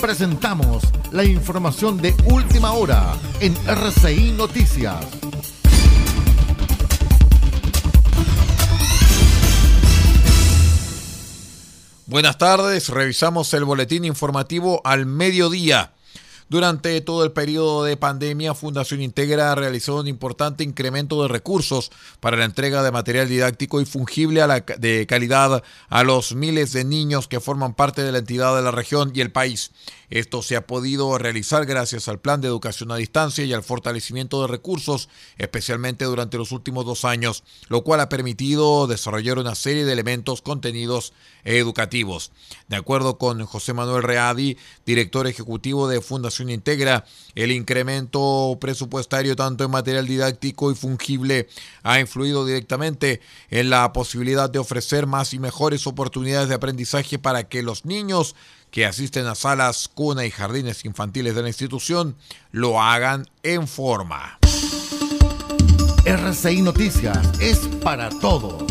Presentamos la información de última hora en RCI Noticias. Buenas tardes, revisamos el boletín informativo al mediodía. Durante todo el periodo de pandemia, Fundación Integra realizó un importante incremento de recursos para la entrega de material didáctico y fungible a la, de calidad a los miles de niños que forman parte de la entidad de la región y el país. Esto se ha podido realizar gracias al Plan de Educación a Distancia y al fortalecimiento de recursos, especialmente durante los últimos dos años, lo cual ha permitido desarrollar una serie de elementos contenidos educativos. De acuerdo con José Manuel Readi, director ejecutivo de Fundación Integra, el incremento presupuestario tanto en material didáctico y fungible ha influido directamente en la posibilidad de ofrecer más y mejores oportunidades de aprendizaje para que los niños que asisten a salas, cuna y jardines infantiles de la institución lo hagan en forma. RCI Noticias es para todos.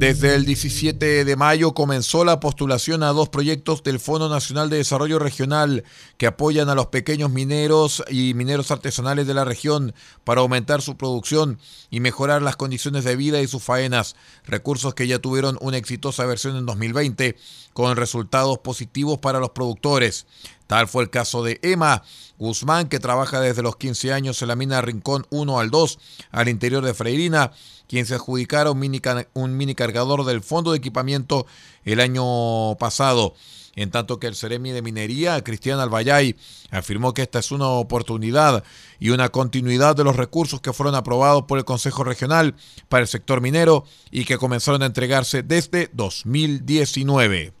Desde el 17 de mayo comenzó la postulación a dos proyectos del Fondo Nacional de Desarrollo Regional que apoyan a los pequeños mineros y mineros artesanales de la región para aumentar su producción y mejorar las condiciones de vida y sus faenas, recursos que ya tuvieron una exitosa versión en 2020 con resultados positivos para los productores. Tal fue el caso de Emma Guzmán, que trabaja desde los 15 años en la mina Rincón 1 al 2, al interior de Freirina, quien se adjudicara un mini, un mini cargador del fondo de equipamiento el año pasado. En tanto que el Ceremi de Minería, Cristian Albayay, afirmó que esta es una oportunidad y una continuidad de los recursos que fueron aprobados por el Consejo Regional para el sector minero y que comenzaron a entregarse desde 2019.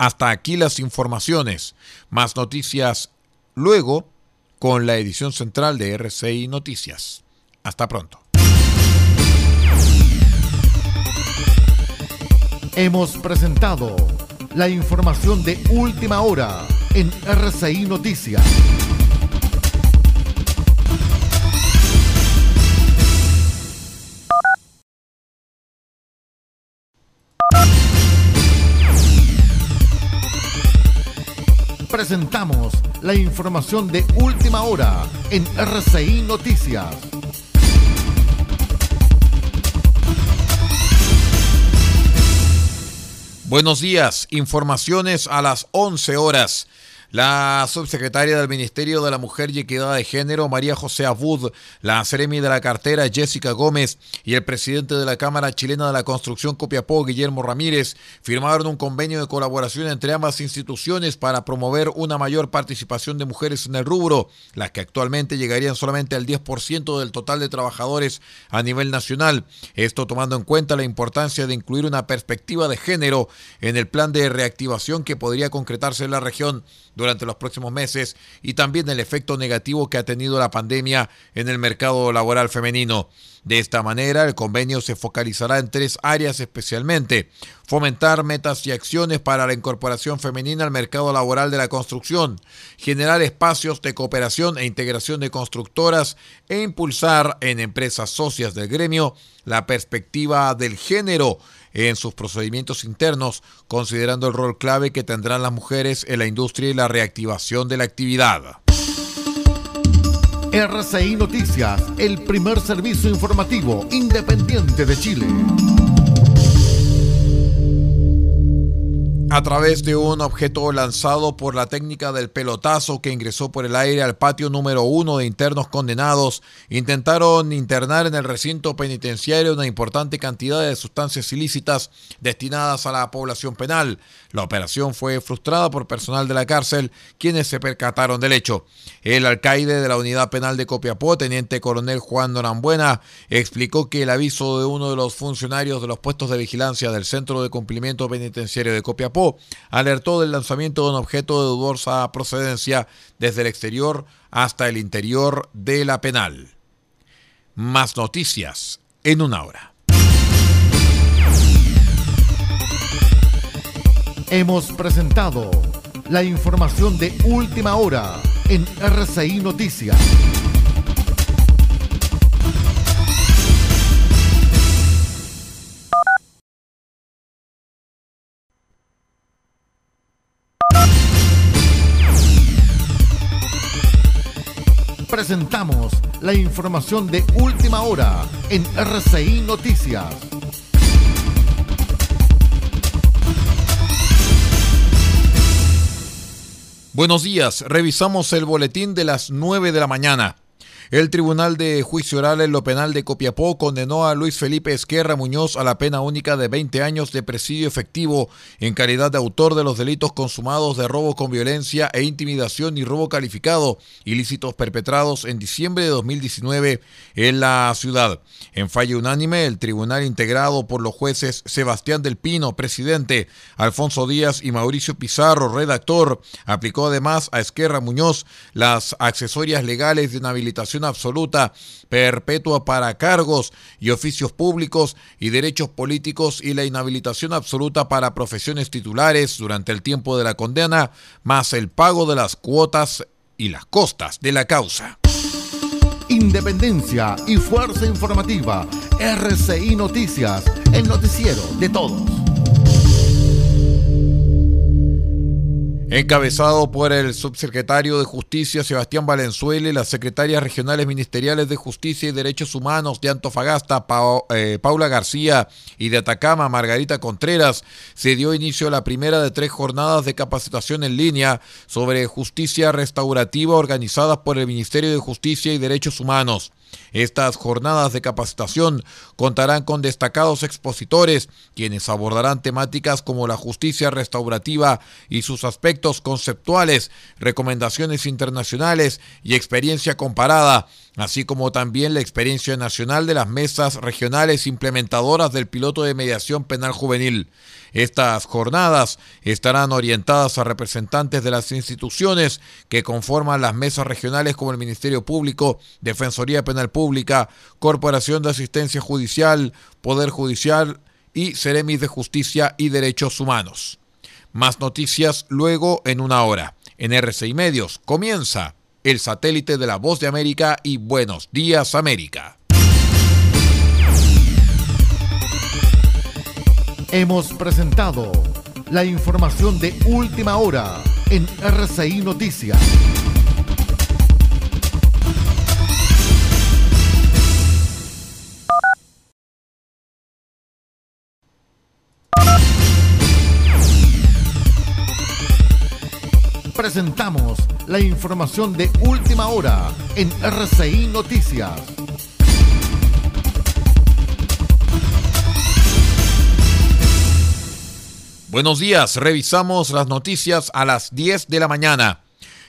Hasta aquí las informaciones. Más noticias luego con la edición central de RCI Noticias. Hasta pronto. Hemos presentado la información de última hora en RCI Noticias. Presentamos la información de última hora en RCI Noticias. Buenos días, informaciones a las 11 horas. La subsecretaria del Ministerio de la Mujer y Equidad de Género, María José Abud, la Ceremi de la cartera, Jessica Gómez, y el presidente de la Cámara Chilena de la Construcción, Copiapó, Guillermo Ramírez, firmaron un convenio de colaboración entre ambas instituciones para promover una mayor participación de mujeres en el rubro, las que actualmente llegarían solamente al 10% del total de trabajadores a nivel nacional. Esto tomando en cuenta la importancia de incluir una perspectiva de género en el plan de reactivación que podría concretarse en la región durante los próximos meses y también el efecto negativo que ha tenido la pandemia en el mercado laboral femenino. De esta manera, el convenio se focalizará en tres áreas especialmente. Fomentar metas y acciones para la incorporación femenina al mercado laboral de la construcción, generar espacios de cooperación e integración de constructoras e impulsar en empresas socias del gremio la perspectiva del género en sus procedimientos internos, considerando el rol clave que tendrán las mujeres en la industria y la reactivación de la actividad. RCI Noticias, el primer servicio informativo independiente de Chile. A través de un objeto lanzado por la técnica del pelotazo que ingresó por el aire al patio número uno de internos condenados, intentaron internar en el recinto penitenciario una importante cantidad de sustancias ilícitas destinadas a la población penal. La operación fue frustrada por personal de la cárcel, quienes se percataron del hecho. El alcaide de la unidad penal de Copiapó, teniente coronel Juan Dorambuena, explicó que el aviso de uno de los funcionarios de los puestos de vigilancia del Centro de Cumplimiento Penitenciario de Copiapó alertó del lanzamiento de un objeto de dudosa procedencia desde el exterior hasta el interior de la penal. Más noticias en una hora. Hemos presentado la información de última hora en RCI Noticias. Presentamos la información de última hora en RCI Noticias. Buenos días, revisamos el boletín de las 9 de la mañana. El Tribunal de Juicio Oral en lo Penal de Copiapó condenó a Luis Felipe Esquerra Muñoz a la pena única de 20 años de presidio efectivo en calidad de autor de los delitos consumados de robo con violencia e intimidación y robo calificado, ilícitos perpetrados en diciembre de 2019 en la ciudad. En fallo unánime, el tribunal integrado por los jueces Sebastián del Pino, presidente, Alfonso Díaz y Mauricio Pizarro, redactor, aplicó además a Esquerra Muñoz las accesorias legales de absoluta, perpetua para cargos y oficios públicos y derechos políticos y la inhabilitación absoluta para profesiones titulares durante el tiempo de la condena, más el pago de las cuotas y las costas de la causa. Independencia y fuerza informativa. RCI Noticias, el noticiero de todos. Encabezado por el subsecretario de Justicia Sebastián Valenzuela y las secretarias regionales ministeriales de Justicia y Derechos Humanos de Antofagasta eh, Paula García y de Atacama Margarita Contreras, se dio inicio a la primera de tres jornadas de capacitación en línea sobre justicia restaurativa organizadas por el Ministerio de Justicia y Derechos Humanos. Estas jornadas de capacitación contarán con destacados expositores, quienes abordarán temáticas como la justicia restaurativa y sus aspectos conceptuales, recomendaciones internacionales y experiencia comparada, así como también la experiencia nacional de las mesas regionales implementadoras del piloto de mediación penal juvenil. Estas jornadas estarán orientadas a representantes de las instituciones que conforman las mesas regionales como el Ministerio Público, Defensoría Penal Pública, Corporación de Asistencia Judicial, Poder Judicial y Ceremis de Justicia y Derechos Humanos. Más noticias luego en una hora. En RCI Medios comienza el satélite de la Voz de América y Buenos Días América. Hemos presentado la información de última hora en RCI Noticias. Presentamos la información de última hora en RCI Noticias. Buenos días, revisamos las noticias a las 10 de la mañana.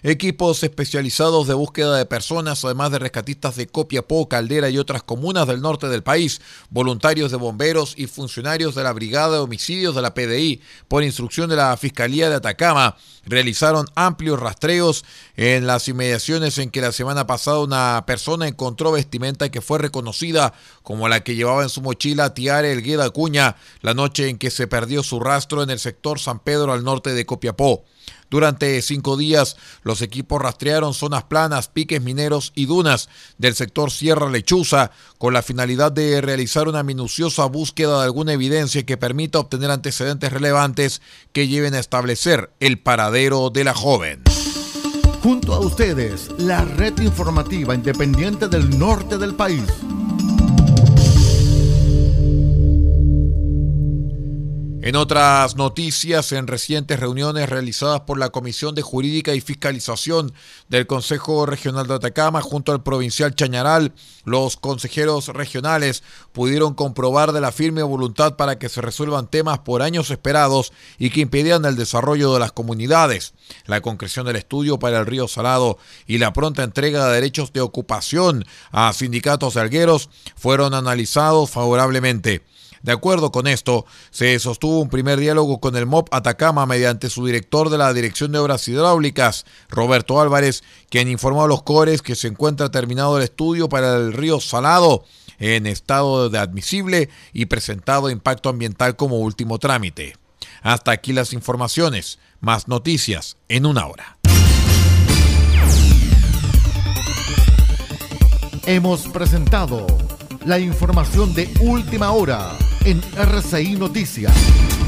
Equipos especializados de búsqueda de personas, además de rescatistas de Copiapó, Caldera y otras comunas del norte del país, voluntarios de bomberos y funcionarios de la Brigada de Homicidios de la PDI, por instrucción de la Fiscalía de Atacama, realizaron amplios rastreos en las inmediaciones en que la semana pasada una persona encontró vestimenta que fue reconocida como la que llevaba en su mochila Tiare Elgueda Acuña la noche en que se perdió su rastro en el sector San Pedro al norte de Copiapó. Durante cinco días, los equipos rastrearon zonas planas, piques mineros y dunas del sector Sierra Lechuza con la finalidad de realizar una minuciosa búsqueda de alguna evidencia que permita obtener antecedentes relevantes que lleven a establecer el paradero de la joven. Junto a ustedes, la red informativa independiente del norte del país. En otras noticias, en recientes reuniones realizadas por la Comisión de Jurídica y Fiscalización del Consejo Regional de Atacama junto al provincial Chañaral, los consejeros regionales pudieron comprobar de la firme voluntad para que se resuelvan temas por años esperados y que impedían el desarrollo de las comunidades. La concreción del estudio para el río Salado y la pronta entrega de derechos de ocupación a sindicatos de algueros fueron analizados favorablemente. De acuerdo con esto, se sostuvo un primer diálogo con el MOP Atacama mediante su director de la Dirección de Obras Hidráulicas, Roberto Álvarez, quien informó a los cores que se encuentra terminado el estudio para el río Salado en estado de admisible y presentado impacto ambiental como último trámite. Hasta aquí las informaciones. Más noticias en una hora. Hemos presentado la información de última hora en RCI Noticias.